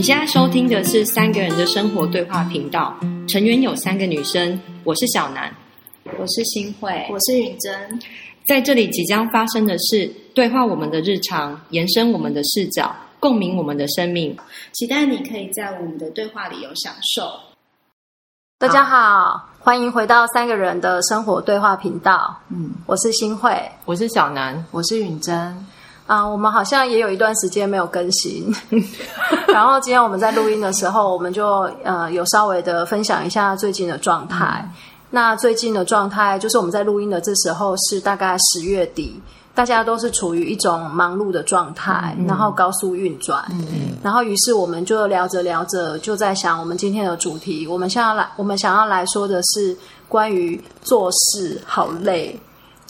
你现在收听的是三个人的生活对话频道，成员有三个女生，我是小南，我是新慧，我是允珍。在这里即将发生的事对话我们的日常，延伸我们的视角，共鸣我们的生命。期待你可以在我们的对话里有享受。大家好，欢迎回到三个人的生活对话频道。嗯，我是新慧，我是小南，我是允珍。啊，我们好像也有一段时间没有更新，然后今天我们在录音的时候，我们就呃有稍微的分享一下最近的状态。那最近的状态就是我们在录音的这时候是大概十月底，大家都是处于一种忙碌的状态，然后高速运转，然后于是我们就聊着聊着就在想，我们今天的主题，我们想要来，我们想要来说的是关于做事好累。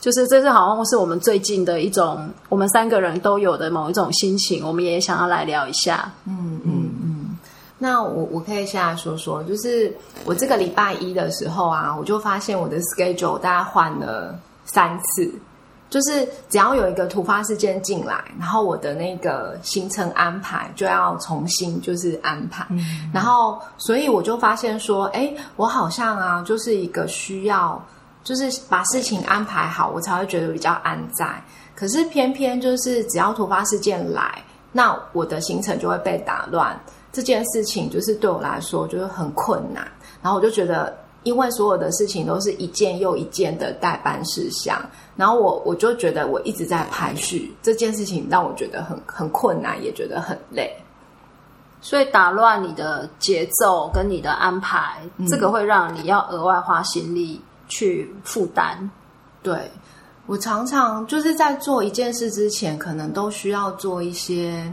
就是这是好像是我们最近的一种，我们三个人都有的某一种心情，我们也想要来聊一下。嗯嗯嗯。那我我可以先来说说，就是我这个礼拜一的时候啊，我就发现我的 schedule 大概换了三次，就是只要有一个突发事件进来，然后我的那个行程安排就要重新就是安排。然后所以我就发现说，哎，我好像啊，就是一个需要。就是把事情安排好，我才会觉得比较安在。可是偏偏就是只要突发事件来，那我的行程就会被打乱。这件事情就是对我来说就是很困难。然后我就觉得，因为所有的事情都是一件又一件的代办事项，然后我我就觉得我一直在排序这件事情，让我觉得很很困难，也觉得很累。所以打乱你的节奏跟你的安排，这个会让你要额外花心力。去负担，对我常常就是在做一件事之前，可能都需要做一些，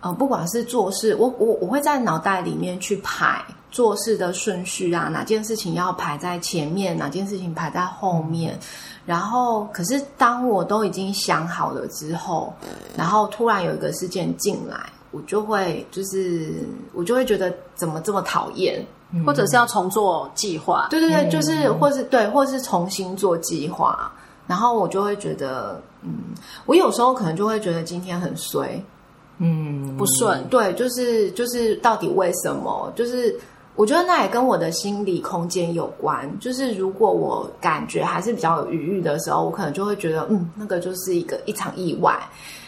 呃，不管是做事，我我我会在脑袋里面去排做事的顺序啊，哪件事情要排在前面，哪件事情排在后面，然后可是当我都已经想好了之后，然后突然有一个事件进来，我就会就是我就会觉得怎么这么讨厌。或者是要重做计划，对对对，就是或是对，或是重新做计划，然后我就会觉得，嗯，我有时候可能就会觉得今天很衰，嗯，不顺，对，就是就是到底为什么？就是我觉得那也跟我的心理空间有关。就是如果我感觉还是比较有余裕的时候，我可能就会觉得，嗯，那个就是一个一场意外。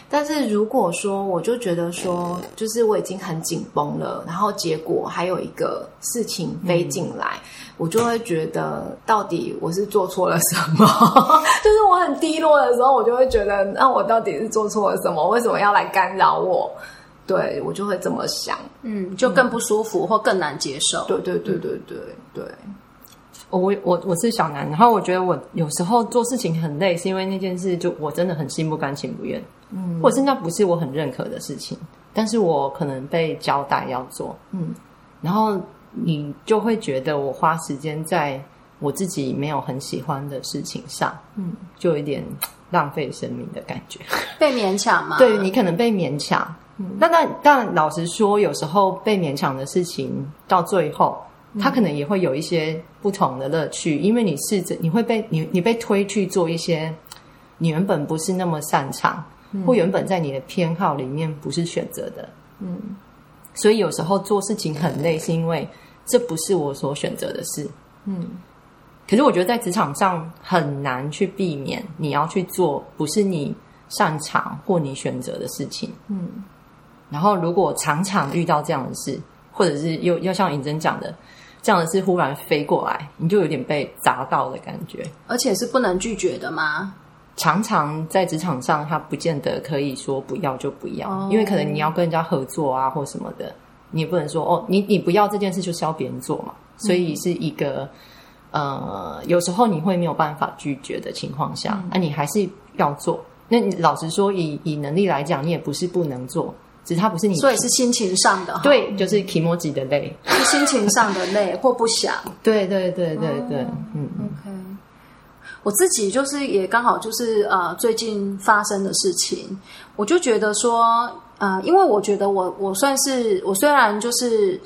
但是如果说，我就觉得说，就是我已经很紧绷了，然后结果还有一个事情飞进来，我就会觉得到底我是做错了什么？就是我很低落的时候，我就会觉得，那我到底是做错了什么？为什么要来干扰我？对我就会这么想，嗯，就更不舒服或更难接受。对对对对对对。我我我是小南，然后我觉得我有时候做事情很累，是因为那件事就我真的很心不甘情不愿，嗯，或者是那不是我很认可的事情，但是我可能被交代要做，嗯，然后你就会觉得我花时间在我自己没有很喜欢的事情上，嗯，就有点浪费生命的感觉，被勉强吗？对你可能被勉强，那但但老实说，有时候被勉强的事情到最后。他可能也会有一些不同的乐趣，因为你试着你会被你你被推去做一些你原本不是那么擅长，或原本在你的偏好里面不是选择的，嗯，所以有时候做事情很累，是因为这不是我所选择的事，嗯。可是我觉得在职场上很难去避免你要去做不是你擅长或你选择的事情，嗯。然后如果常常遇到这样的事，或者是又要像尹真讲的。这样的事忽然飞过来，你就有点被砸到的感觉，而且是不能拒绝的吗？常常在职场上，他不见得可以说不要就不要，因为可能你要跟人家合作啊，或什么的，你也不能说哦，你你不要这件事就是要别人做嘛，所以是一个呃，有时候你会没有办法拒绝的情况下，那你还是要做。那你老实说，以以能力来讲，你也不是不能做。只是他不是你，所以是心情上的，对，就是 emoji 的累，是心情上的累 或不想，对对对对对，嗯，OK，我自己就是也刚好就是呃最近发生的事情，我就觉得说，呃，因为我觉得我我算是我虽然就是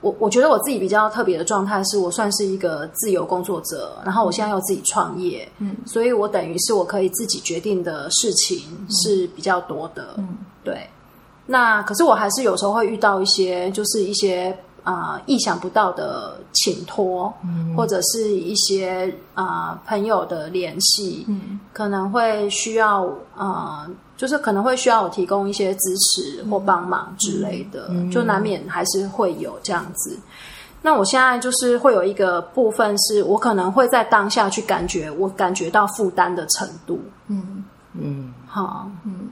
我我觉得我自己比较特别的状态是我算是一个自由工作者，然后我现在又自己创业，嗯，所以我等于是我可以自己决定的事情是比较多的，嗯，对。那可是我还是有时候会遇到一些，就是一些啊、呃意想不到的请托，或者是一些啊、呃朋友的联系，可能会需要呃，就是可能会需要我提供一些支持或帮忙之类的，就难免还是会有这样子。那我现在就是会有一个部分，是我可能会在当下去感觉，我感觉到负担的程度。嗯嗯，好，嗯，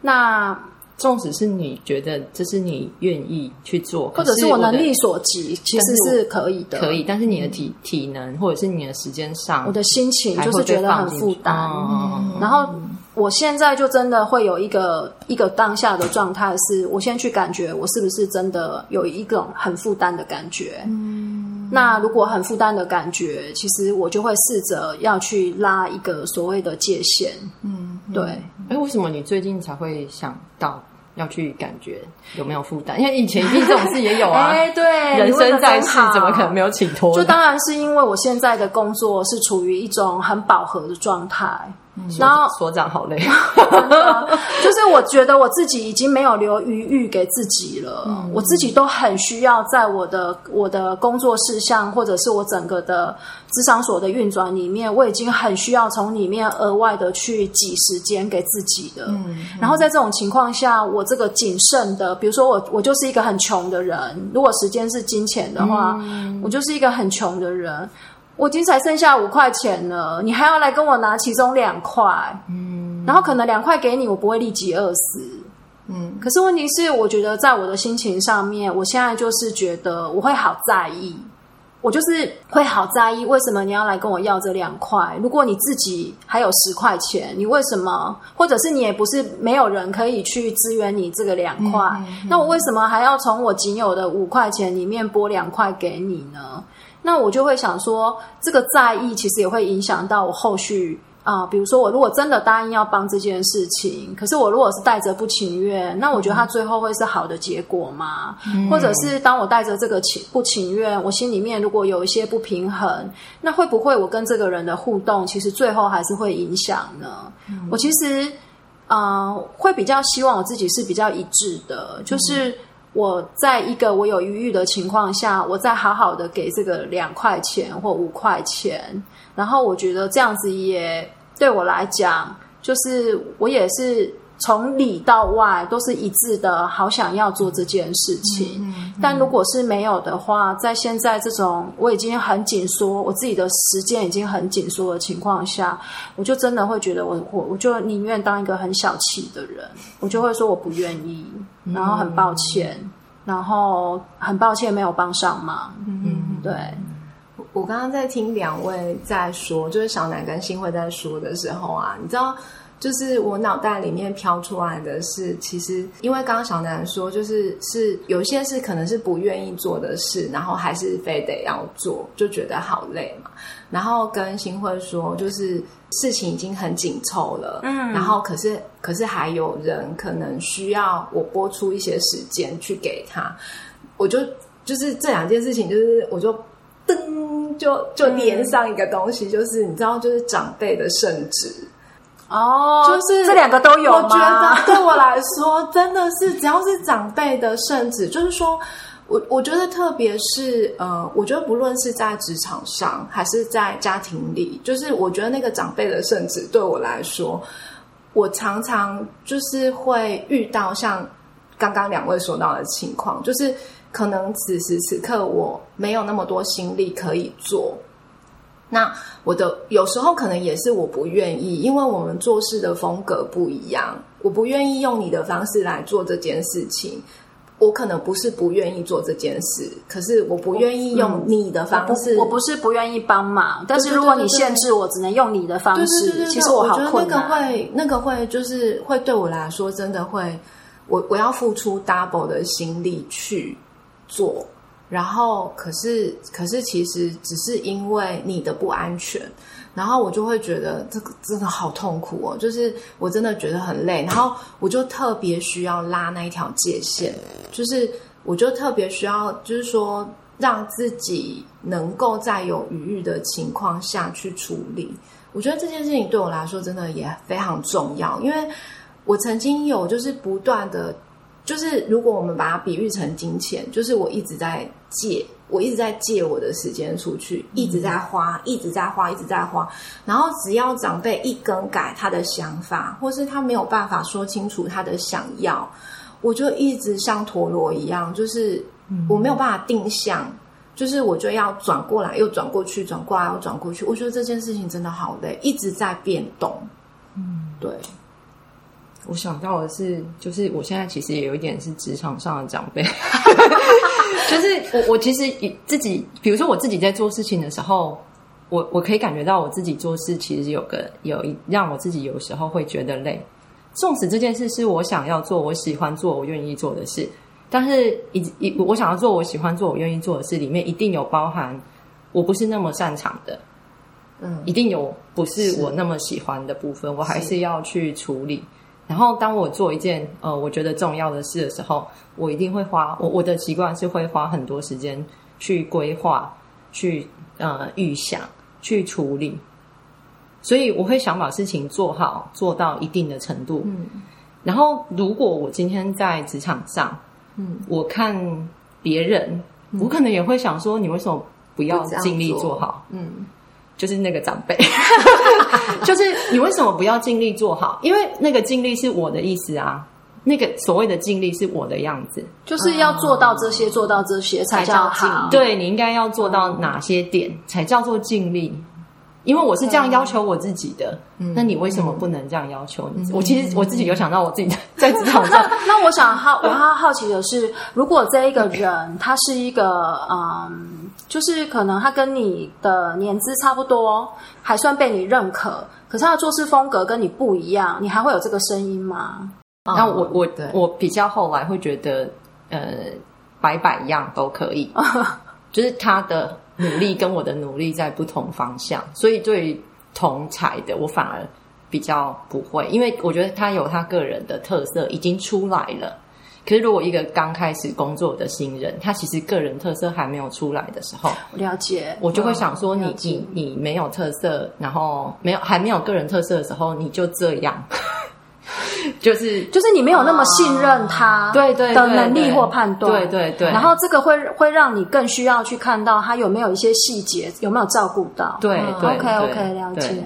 那纵使是你觉得这是你愿意去做，或者是我能力所及，其实是是可以的，可以，但是你的体体能或者是你的时间上，我的心情就是觉得很负担。嗯然后我现在就真的会有一个一个当下的状态，是我先去感觉我是不是真的有一种很负担的感觉。嗯，那如果很负担的感觉，其实我就会试着要去拉一个所谓的界限。嗯，对。哎，为什么你最近才会想到要去感觉有没有负担？因为以前一定这种事也有啊，哎，对，人生在世怎么可能没有请托？就当然是因为我现在的工作是处于一种很饱和的状态，所然后所长好累，就是我觉得我自己已经没有留余裕给自己了，我自己都很需要在我的我的工作事项或者是我整个的职场所的运转里面，我已经很需要从里面额外的去挤时间给自己的。然后在这种情况下，我这个谨慎的，比如说我我就是一个很穷的人，如果时间是金钱的话，我就是一个很穷的人。我已经才剩下五块钱了，你还要来跟我拿其中两块，嗯，然后可能两块给你，我不会立即饿死，嗯。可是问题是，我觉得在我的心情上面，我现在就是觉得我会好在意，我就是会好在意，为什么你要来跟我要这两块？如果你自己还有十块钱，你为什么？或者是你也不是没有人可以去支援你这个两块，那我为什么还要从我仅有的五块钱里面拨两块给你呢？那我就会想说，这个在意其实也会影响到我后续啊、比如说我如果真的答应要帮这件事情，可是我如果是带着不情愿，那我觉得他最后会是好的结果吗？或者是当我带着这个情不情愿，我心里面如果有一些不平衡，那会不会我跟这个人的互动，其实最后还是会影响呢？我其实啊、呃会比较希望我自己是比较一致的，就是。我在一个我有余裕的情况下，我再好好的给这个两块钱或五块钱，然后我觉得这样子也对我来讲，就是我也是从里到外都是一致的，好想要做这件事情。但如果是没有的话，在现在这种我已经很紧缩，我自己的时间已经很紧缩的情况下，我就真的会觉得我我我就宁愿当一个很小气的人，我就会说我不愿意，然后很抱歉，然后很抱歉没有帮上忙。嗯，对。我刚刚在听两位在说，就是小南跟新慧在说的时候啊，你知道，就是我脑袋里面飘出来的是，其实因为刚刚小南说，就是是有些是可能是不愿意做的事，然后还是非得要做，就觉得好累嘛。然后跟新慧说，就是事情已经很紧凑了，嗯，然后可是可是还有人可能需要我播出一些时间去给他，我就就是这两件事情，就是我就。噔，就就连上一个东西，就是你知道，就是长辈的圣旨，哦，就是这两个都有我觉？得对我来说，真的是只要是长辈的圣旨，就是说我我觉得特别是呃，我觉得不论是在职场上还是在家庭里，就是我觉得那个长辈的圣旨对我来说，我常常就是会遇到像刚刚两位说到的情况，就是可能此时此刻我没有那么多心力可以做。那我的有时候可能也是我不愿意，因为我们做事的风格不一样，我不愿意用你的方式来做这件事情。我可能不是不愿意做这件事，可是我不愿意用你的方式。我不是不愿意帮忙，但是如果你限制我，只能用你的方式，对对对，其实我好我觉得那个。会，那个会就是会对我来说，真的会，我我要付出 double 的心力去做，然后可是可是其实只是因为你的不安全，然后我就会觉得这个真的好痛苦哦，就是我真的觉得很累，然后我就特别需要拉那一条界限，就是我就特别需要，就是说让自己能够在有余裕的情况下去处理。我觉得这件事情对我来说真的也非常重要，因为我曾经有就是不断的。就是如果我们把它比喻成金钱，就是我一直在借，我一直在借我的时间出去，一直在花，一直在花，一直在花。然后只要长辈一更改他的想法，或是他没有办法说清楚他的想要，我就一直像陀螺一样，就是我没有办法定向。就是我就要转过来，又转过去，转过来又转过去。我觉得这件事情真的好累，一直在变动。嗯，对。我想到的是，就是我现在其实也有一点是职场上的长辈，就是我我其实自己，比如说我自己在做事情的时候，我我可以感觉到我自己做事其实有个有一让我自己有时候会觉得累，纵使这件事是我想要做、我喜欢做、我愿意做的事。但是，一一我想要做我喜欢做我愿意做的事，里面一定有包含我不是那么擅长的，嗯，一定有不是我那么喜欢的部分，我还是。要去处理。然后，当我做一件呃我觉得重要的事的时候，我一定会花我我的习惯是会花很多时间去规划、去呃预想、去处理。所以，我会想把事情做好，做到一定的程度。嗯，然后，如果我今天在职场上，嗯，我看别人，我可能也会想说，你为什么不要尽力做好？嗯，就是那个长辈，就是你为什么不要尽力做好？因为那个尽力是我的意思啊，那个所谓的尽力是我的样子，就是要做到这些，做到这些才叫好。对你应该要做到哪些点才叫做尽力？因为我是这样要求我自己的，那你为什么不能这样要求你？我其实我自己有想到我自己 在职场上。那我想好，我好好奇的是，如果这一个人他是一个嗯，就是可能他跟你的年资差不多，还算被你认可，可是他的做事风格跟你不一样，你还会有这个声音吗？那我我我比较后来会觉得，呃，摆摆样都可以，就是他的。努力跟我的努力在不同方向，所以对同才的我反而比较不会，因为我觉得他有他个人的特色已经出来了。可是如果一个刚开始工作的新人，他其实个人特色还没有出来的时候，了解，我就会想说，你你你没有特色，然后没有还没有个人特色的时候，你就这样。就是就是你没有那么信任他，对对的能力或判断，对对对。然后这个会会让你更需要去看到他有没有一些细节，有没有照顾到。对，OK OK，了解。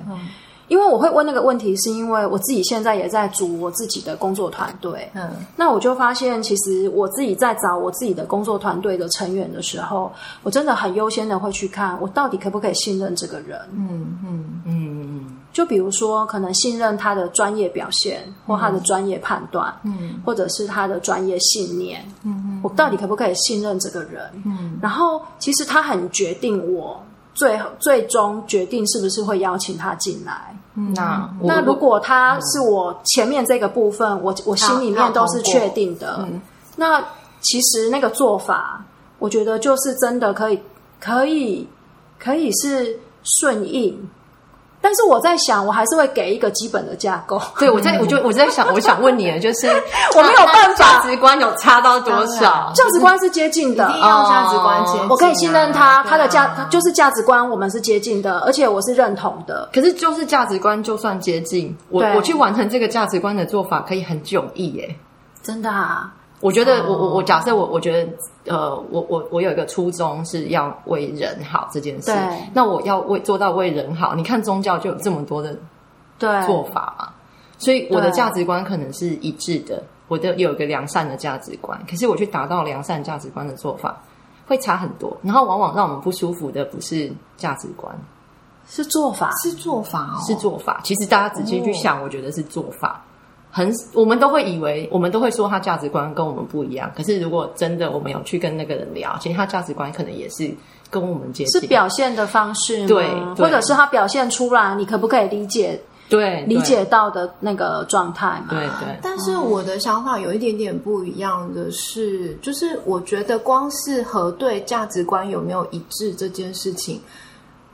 因为我会问那个问题，是因为我自己现在也在组我自己的工作团队。嗯，那我就发现，其实我自己在找我自己的工作团队的成员的时候，我真的很优先的会去看，我到底可不可以信任这个人。嗯嗯嗯嗯。就比如说，可能信任他的专业表现，或他的专业判断，嗯，或者是他的专业信念，嗯嗯，我到底可不可以信任这个人？嗯，然后其实他很决定我最最终决定是不是会邀请他进来。那那如果他是我前面这个部分，我我心里面都是确定的，那其实那个做法，我觉得就是真的可以可以可以是顺应。但是我在想，我还是会给一个基本的架构。对，我在 我就我在想，我想问你，就是 我没有办法，价值观有差到多少？价值观是接近的，一定要价值观接。我可以信任他，他的价就是价值观，我们是接近的，而且我是认同的。可是就是价值观就算接近，我我去完成这个价值观的做法，可以很迥异耶。真的啊。我觉得，我我我假设我我觉得，呃，我我我有一个初衷是要为人好这件事。那我要为做到为人好，你看宗教就有这么多的对做法嘛。所以我的价值观可能是一致的，我的有一个良善的价值观。可是我去达到良善价值观的做法会差很多。然后往往让我们不舒服的不是价值观，是做法，是做法，哦是做法。其实大家仔细去想，我觉得是做法。很，我们都会以为，我们都会说他价值观跟我们不一样。可是如果真的我们有去跟那个人聊，其实他价值观可能也是跟我们接近。是表现的方式，对，或者是他表现出来，你可不可以理解？对，理解到的那个状态嘛？对对。但是我的想法有一点点不一样的是，就是我觉得光是核对价值观有没有一致这件事情。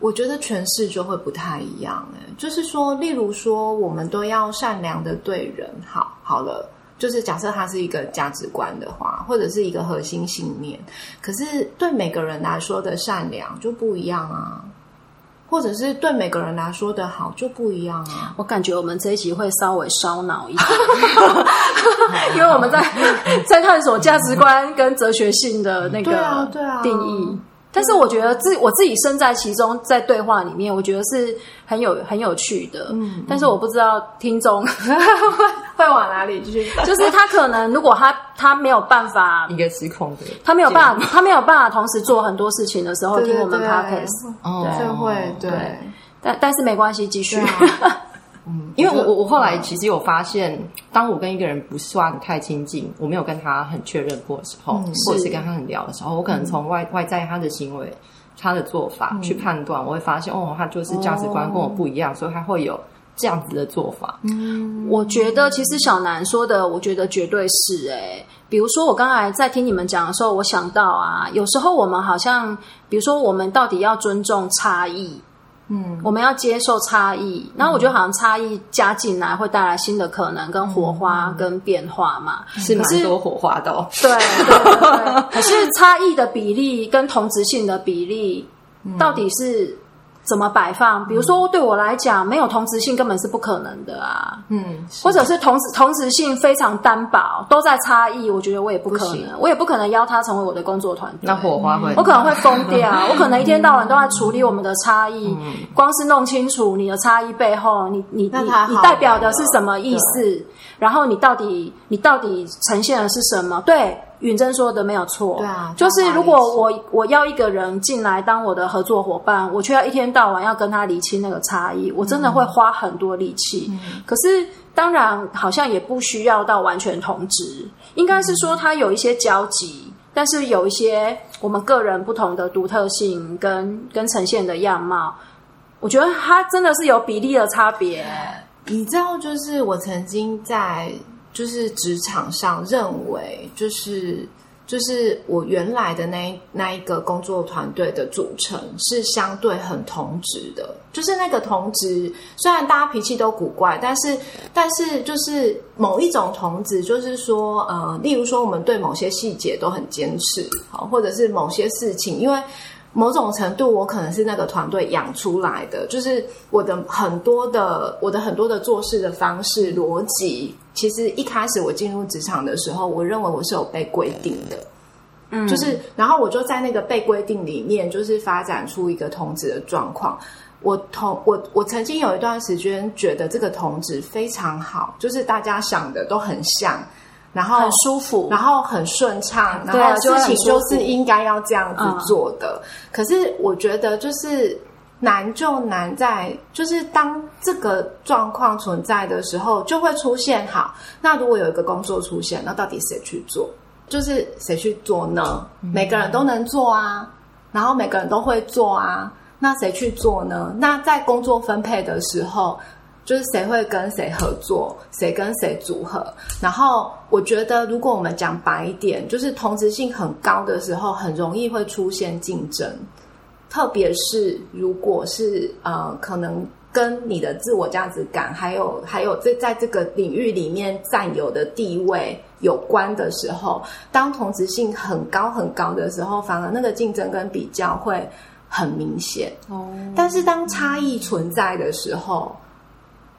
我觉得诠释就会不太一样哎，就是说，例如说，我们都要善良的对人好，好了，就是假设它是一个价值观的话，或者是一个核心信念，可是对每个人来说的善良就不一样啊。或者是对每个人来说的好就不一样啊。我感觉我们这一集会稍微烧脑一点，因为我们在在探索价值观跟哲学性的那对啊个对啊定义。但是我觉得自我自己身在其中，在对话里面，我觉得是很有很有趣的。嗯，但是我不知道听众 会往哪里继续？就是他可能如果他他没有办法一，个失控的，他没有办法，他没有办法同时做很多事情的时候听我们 podcast，哦就会对对但但是没关系，继续。因为我我我后来其实有发现，当我跟一个人不算太亲近，我没有跟他很确认过的时候，或者是跟他很聊的时候，我可能从外外在他的行为、他的做法去判断，我会发现哦，他就是价值观跟我不一样，所以他会有这样子的做法。嗯。我觉得其实小南说的，我觉得绝对是哎、比如说我刚才在听你们讲的时候，我想到啊，有时候我们好像，比如说我们到底要尊重差异，嗯，我们要接受差异，然后我觉得好像差异加进来会带来新的可能、跟火花、跟变化嘛。是蛮多火花的、哦，对对对。对，可是差异的比例跟同质性的比例到底是怎么摆放？比如说对我来讲，没有同质性根本是不可能的啊。嗯，或者是同质同质性非常单薄，都在差异，我觉得我也不可能，我也不可能邀他成为我的工作团队。那火花会，我可能会疯掉，我可能一天到晚都在处理我们的差异，光是弄清楚你的差异背后，你你你你代表的是什么意思，然后你到底你到底呈现的是什么？对，允珍说的没有错，对啊就是如果我我要一个人进来当我的合作伙伴，我却要一天到晚要跟他理清那个差异，我真的会花很多力气。可是当然好像也不需要到完全同质，应该是说他有一些交集，但是有一些我们个人不同的独特性跟跟呈现的样貌，我觉得它真的是有比例的差别。你知道，就是我曾经在就是职场上认为，就是就是我原来的那那一个工作团队的组成是相对很同职的，就是那个同职，虽然大家脾气都古怪，但是但是就是某一种同职，就是说呃，例如说我们对某些细节都很坚持，好，或者是某些事情，因为。某种程度，我可能是那个团队养出来的，就是我的很多的我的很多的做事的方式逻辑，其实一开始我进入职场的时候，我认为我是有被规定的，嗯，就是然后我就在那个被规定里面，就是发展出一个同质的状况。我同我我曾经有一段时间觉得这个同质非常好，就是大家想的都很像，然后很舒服然后很顺畅，然后事情就是应该要这样子做的。可是我觉得就是难就难在，就是当这个状况存在的时候，就会出现好。那如果有一个工作出现，那到底谁去做？就是谁去做呢？每个人都能做啊，然后每个人都会做啊，那谁去做呢？那在工作分配的时候。就是谁会跟谁合作，谁跟谁组合。然后我觉得，如果我们讲白一点，就是同质性很高的时候，很容易会出现竞争。特别是如果是呃，可能跟你的自我价值感，还有还有在在这个领域里面占有的地位有关的时候，当同质性很高很高的时候，反而那个竞争跟比较会很明显。哦，但是当差异存在的时候，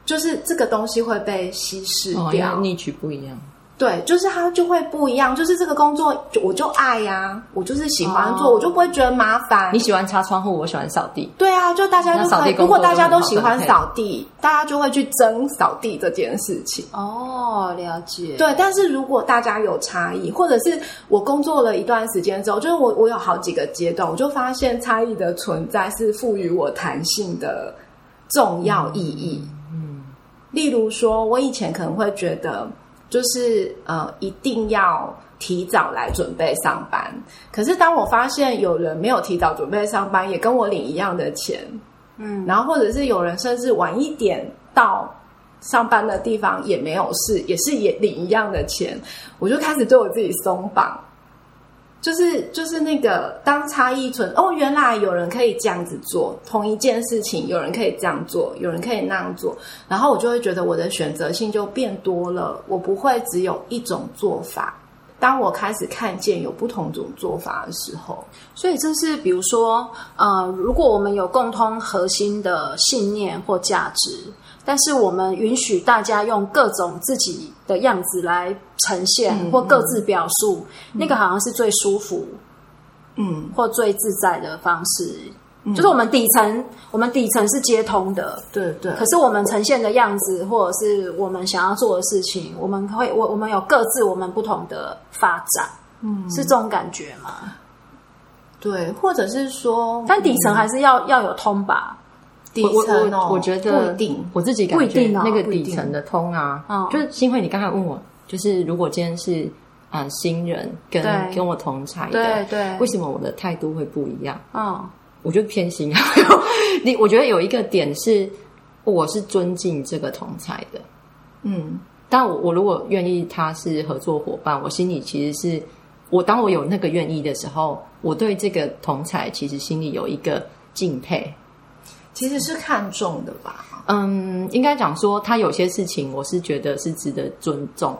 就是这个东西会被稀释掉。为逆曲不一样。对，就是它就会不一样。就是这个工作，我就爱呀、我就是喜欢做，哦我就不会觉得麻烦你。喜欢擦窗户，我喜欢扫地。对啊，就大家就可以。那扫地如果大家都喜欢扫地，大家就会去争扫地这件事情。哦，了解。对，但是如果大家有差异，或者是我工作了一段时间之后，就是我我有好几个阶段，我就发现差异的存在是赋予我弹性的重要意义。嗯，例如说，我以前可能会觉得，就是呃，一定要提早来准备上班。可是当我发现有人没有提早准备上班，也跟我领一样的钱，嗯，然后或者是有人甚至晚一点到上班的地方也没有事，也是也领一样的钱，我就开始对我自己松绑。就是就是那个当差异存哦，原来有人可以这样子做同一件事情，有人可以这样做，有人可以那样做，然后我就会觉得我的选择性就变多了，我不会只有一种做法。当我开始看见有不同种做法的时候，所以这是比如说，呃，如果我们有共通核心的信念或价值，但是我们允许大家用各种自己的样子来呈现、嗯或各自表述，那个好像是最舒服嗯，或最自在的方式。就是我们底层，我们底层是接通的，对对，可是我们呈现的样子，或者是我们想要做的事情，我们会我我们有各自我们不同的发展，嗯，是这种感觉吗？对，或者是说，但底层还是要、要有通吧？底我层哦，我我觉得不一定，我自己感觉那个底层的通啊，哦就是新慧，你刚才问我，就是如果今天是啊、呃新人跟跟我同才的，对对。为什么我的态度会不一样？嗯，我就偏心啊。你我觉得有一个点是，我是尊敬这个同才的，嗯。但我我如果愿意他是合作伙伴，我心里其实是我当我有那个愿意的时候，我对这个同才其实心里有一个敬佩。其实是看重的吧。嗯，应该讲说他有些事情，我是觉得是值得尊重，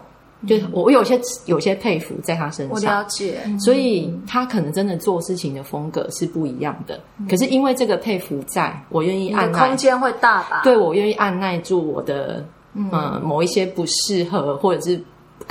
就我我有些有些佩服在他身上我了。解，所以他可能真的做事情的风格是不一样的，可是因为这个佩服在，我愿意按耐空间会大吧？对我愿意按耐住我的嗯、呃某一些不适合或者是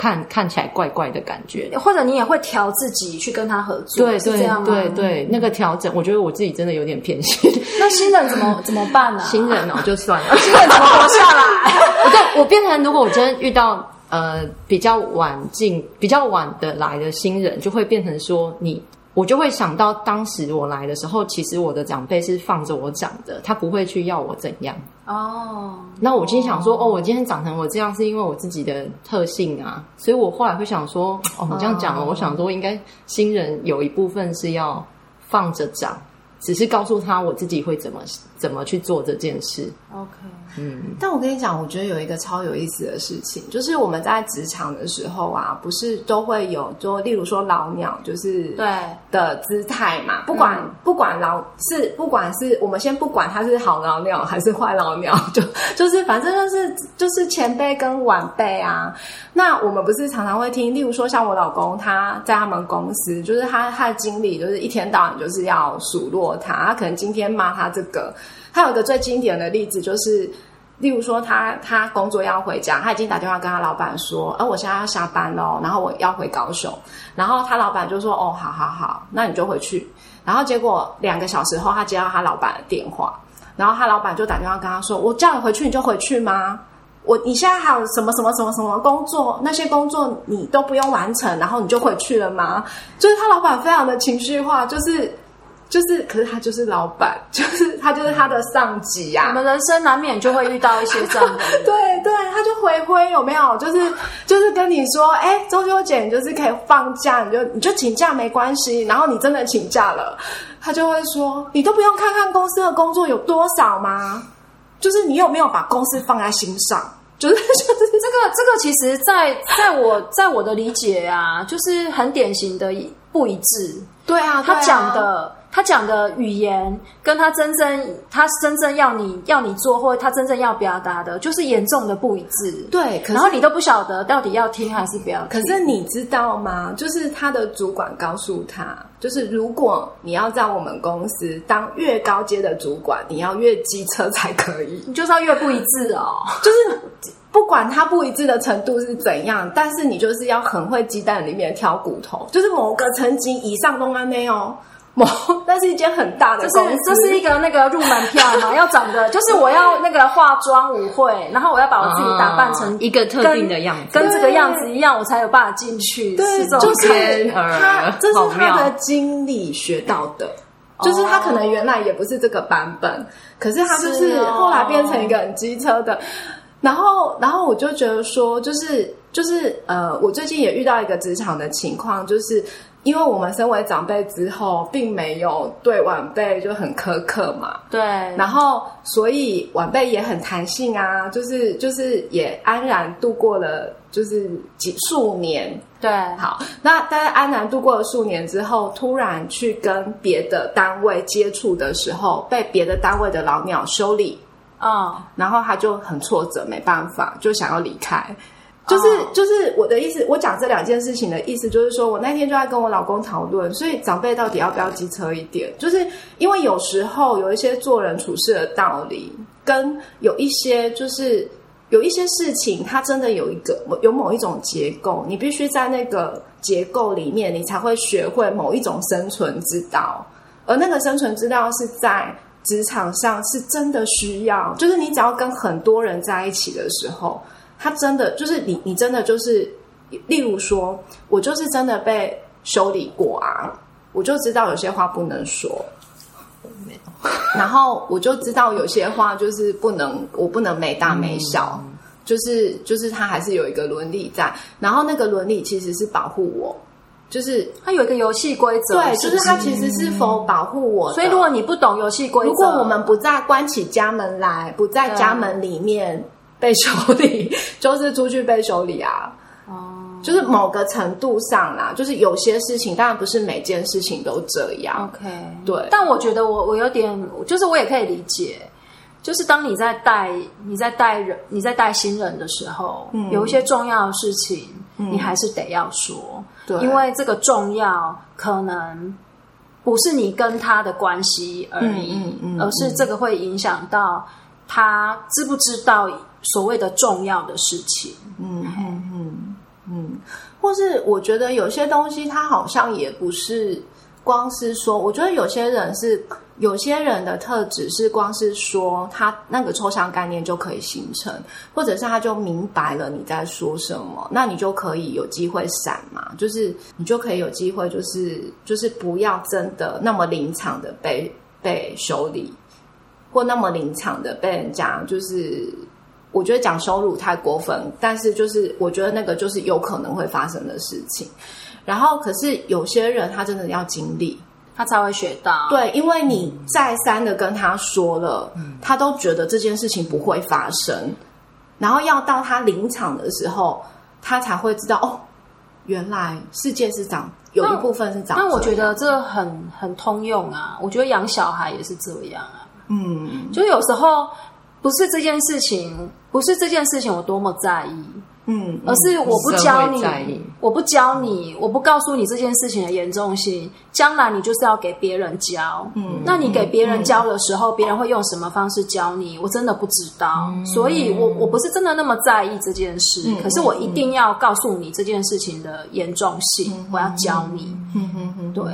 看看起来怪怪的感觉。或者你也会调自己去跟他合作，对对是这样吗？对。对，那个调整，我觉得我自己真的有点偏心。那新人怎么 怎么办呢、新人哦，就算了。新人怎么活下来？我对我变成，如果我真的遇到呃比较晚进、比较晚的来的新人，就会变成说你，我就会想到当时我来的时候，其实我的长辈是放着我长的，他不会去要我怎样。哦，那我今天想说，哦，我今天长成我这样，是因为我自己的特性啊，所以我后来会想说，哦，你这样讲了，我想说，应该新人有一部分是要放着长，只是告诉他我自己会怎么怎么去做这件事。OK，嗯，但我跟你讲，我觉得有一个超有意思的事情，就是我们在职场的时候啊，不是都会有，就例如说老鸟，就是对，的姿态嘛，不管、不管老是不管是我们先不管他是好老鸟还是坏老鸟，就就是反正就是就是前辈跟晚辈啊。那我们不是常常会听，例如说像我老公他在他们公司，就是他他的经理就是一天到晚就是要数落他，他可能今天骂他这个，他有一个最经典的例子就是。例如说他，他工作要回家，他已经打电话跟他老板说，呃，我现在要下班喽，然后我要回高雄，然后他老板就说，哦，好好好，那你就回去。然后结果两个小时后，他接到他老板的电话，然后他老板就打电话跟他说，我叫你回去你就回去吗？我你现在还有什么什么什么什么工作？那些工作你都不用完成，然后你就回去了吗？就是他老板非常的情绪化，就是就是，可是他就是老板，就是他就是他的上级呀、我们人生难免就会遇到一些这样的。对对，他就回归有没有？就是就是跟你说，哎，中秋节你就是可以放假，你就你就请假没关系。然后你真的请假了，他就会说，你都不用看看公司的工作有多少吗？就是你有没有把公司放在心上？就是就是这个这个其实在，在我在我的理解啊，就是很典型的不一致。对啊，他讲的，他讲的语言，跟他真正他真正要你要你做，或者他真正要表达的，就是严重的不一致。对，可是然后你都不晓得到底要听还是不要听。可是你知道吗？就是他的主管告诉他，就是如果你要在我们公司当越高阶的主管，你要越机车才可以。你就是要越不一致哦。就是不管他不一致的程度是怎样，但是你就是要很会鸡蛋里面挑骨头，就是某个层级以上都安内哦。某 那是一间很大的这公司，是这是一个那个入门票嘛，要长得就是我要那个化妆舞会，然后我要把我自己打扮成啊一个特定的样子，跟这个样子一样，我才有办法进去。对，是就是他，这是他的经理学到的。就是他可能原来也不是这个版本，可是他就是后来变成一个很机车的。然后，然后我就觉得说，就是就是呃，我最近也遇到一个职场的情况，就是因为我们身为长辈之后，并没有对晚辈就很苛刻嘛，对，然后，所以晚辈也很弹性啊，就是就是也安然度过了就是几数年。对，好，那但是安然度过了数年之后，突然去跟别的单位接触的时候，被别的单位的老鸟修理，嗯，然后他就很挫折，没办法，就想要离开。就是、哦就是我的意思，我讲这两件事情的意思，就是说我那天就在跟我老公讨论，所以长辈到底要不要机车一点？就是因为有时候有一些做人处事的道理，跟有一些就是有一些事情，它真的有一个有某一种结构，你必须在那个结构里面，你才会学会某一种生存之道，而那个生存之道是在。职场上是真的需要，就是你只要跟很多人在一起的时候，他真的就是你，你真的就是，例如说，我就是真的被修理过啊，我就知道有些话不能说，然后我就知道有些话就是不能，我不能没大没小，就是就是他还是有一个伦理在，然后那个伦理其实是保护我，就是它有一个游戏规则，对，就是它其实是否保护我的，所以如果你不懂游戏规则，如果我们不在关起家门来，不在家门里面被修理，就是出去被修理啊。哦，就是某个程度上啦，就是有些事情，当然不是每件事情都这样。OK，对。但我觉得我我有点，就是我也可以理解，就是当你在带你在带人你在带新人的时候，嗯。有一些重要的事情，你还是得要说，对。因为这个重要可能不是你跟他的关系而已，嗯嗯嗯。而是这个会影响到他知不知道所谓的重要的事情。嗯嗯嗯嗯，或是我觉得有些东西，它好像也不是光是说，我觉得有些人是有些人的特质是光是说他那个抽象概念就可以形成，或者是他就明白了你在说什么，那你就可以有机会闪嘛，就是你就可以有机会，就是就是不要真的那么临场的被被修理，或那么临场的被人家就是。我觉得讲羞辱太过分，但是就是我觉得那个就是有可能会发生的事情。然后，可是有些人他真的要经历，他才会学到，对，因为你再三的跟他说了，他都觉得这件事情不会发生，然后要到他临场的时候，他才会知道哦，原来世界是长有一部分是长这样。那我觉得这很很通用啊，我觉得养小孩也是这样啊。嗯就有时候不是这件事情，不是这件事情我多么在意，嗯，而是我不教你我不教你，我不告诉你这件事情的严重性，将来你就是要给别人教。嗯，那你给别人教的时候，别人会用什么方式教你？我真的不知道，所以我我不是真的那么在意这件事，可是我一定要告诉你这件事情的严重性，我要教你。嗯嗯嗯，对，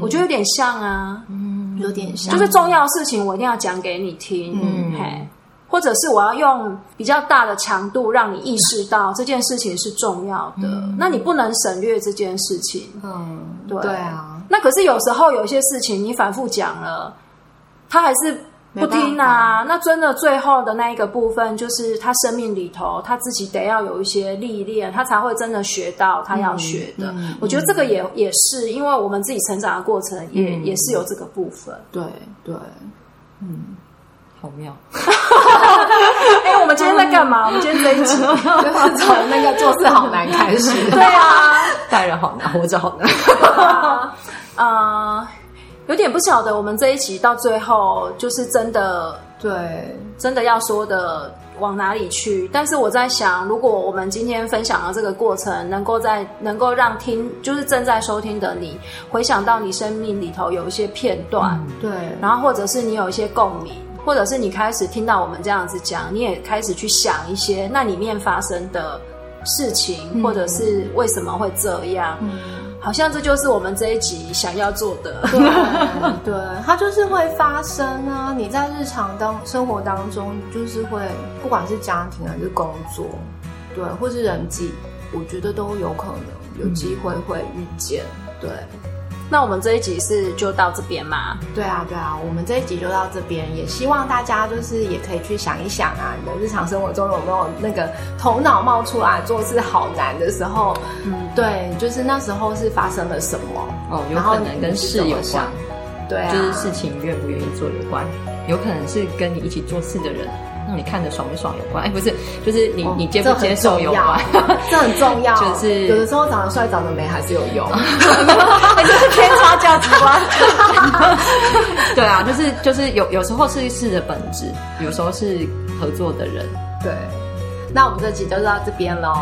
我觉得有点像啊，嗯有点像，就是重要的事情我一定要讲给你听，嗯嘿，或者是我要用比较大的强度让你意识到这件事情是重要的，那你不能省略这件事情。嗯，对对啊，那可是有时候有一些事情你反复讲了，他还是不听啊。那真的最后的那一个部分，就是他生命里头他自己得要有一些历练，他才会真的学到他要学的。我觉得这个也也是，因为我们自己成长的过程也、也是有这个部分。对对，好妙。哎、我们今天在干嘛？我们今天这一集，就是从那个做事好难开始。对啊，待人好难，活着好难。呃，有点不晓得我们这一集到最后就是真的对，真的要说的往哪里去。但是我在想，如果我们今天分享的这个过程，能够在能够让听就是正在收听的你回想到你生命里头有一些片段，对，然后或者是你有一些共鸣。或者是你开始听到我们这样子讲，你也开始去想一些那里面发生的事情，或者是为什么会这样。好像这就是我们这一集想要做的。对，它就是会发生啊！你在日常当生活当中，就是会，不管是家庭还是工作，对，或是人际，我觉得都有可能有机会会遇见。对，那我们这一集是就到这边吗？对啊，对啊，我们这一集就到这边，也希望大家就是也可以去想一想啊，你的日常生活中有没有那个头脑冒出来做事好难的时候？嗯，对，就是那时候是发生了什么？哦，有可能跟事有关，对啊，就是事情愿不愿意做有关，有可能是跟你一起做事的人让你看着爽不爽有关。哎，不是，就是你、哦你接不接受有关。这很重要，就是有的时候长得帅、长得美还是有用。就是偏差价值观。对啊，就是就是有有时候是事的本质，有时候是合作的人。对，那我们这集就到这边喽，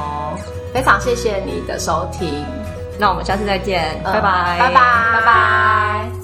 非常谢谢你的收听，那我们下次再见，拜拜，拜拜，拜拜。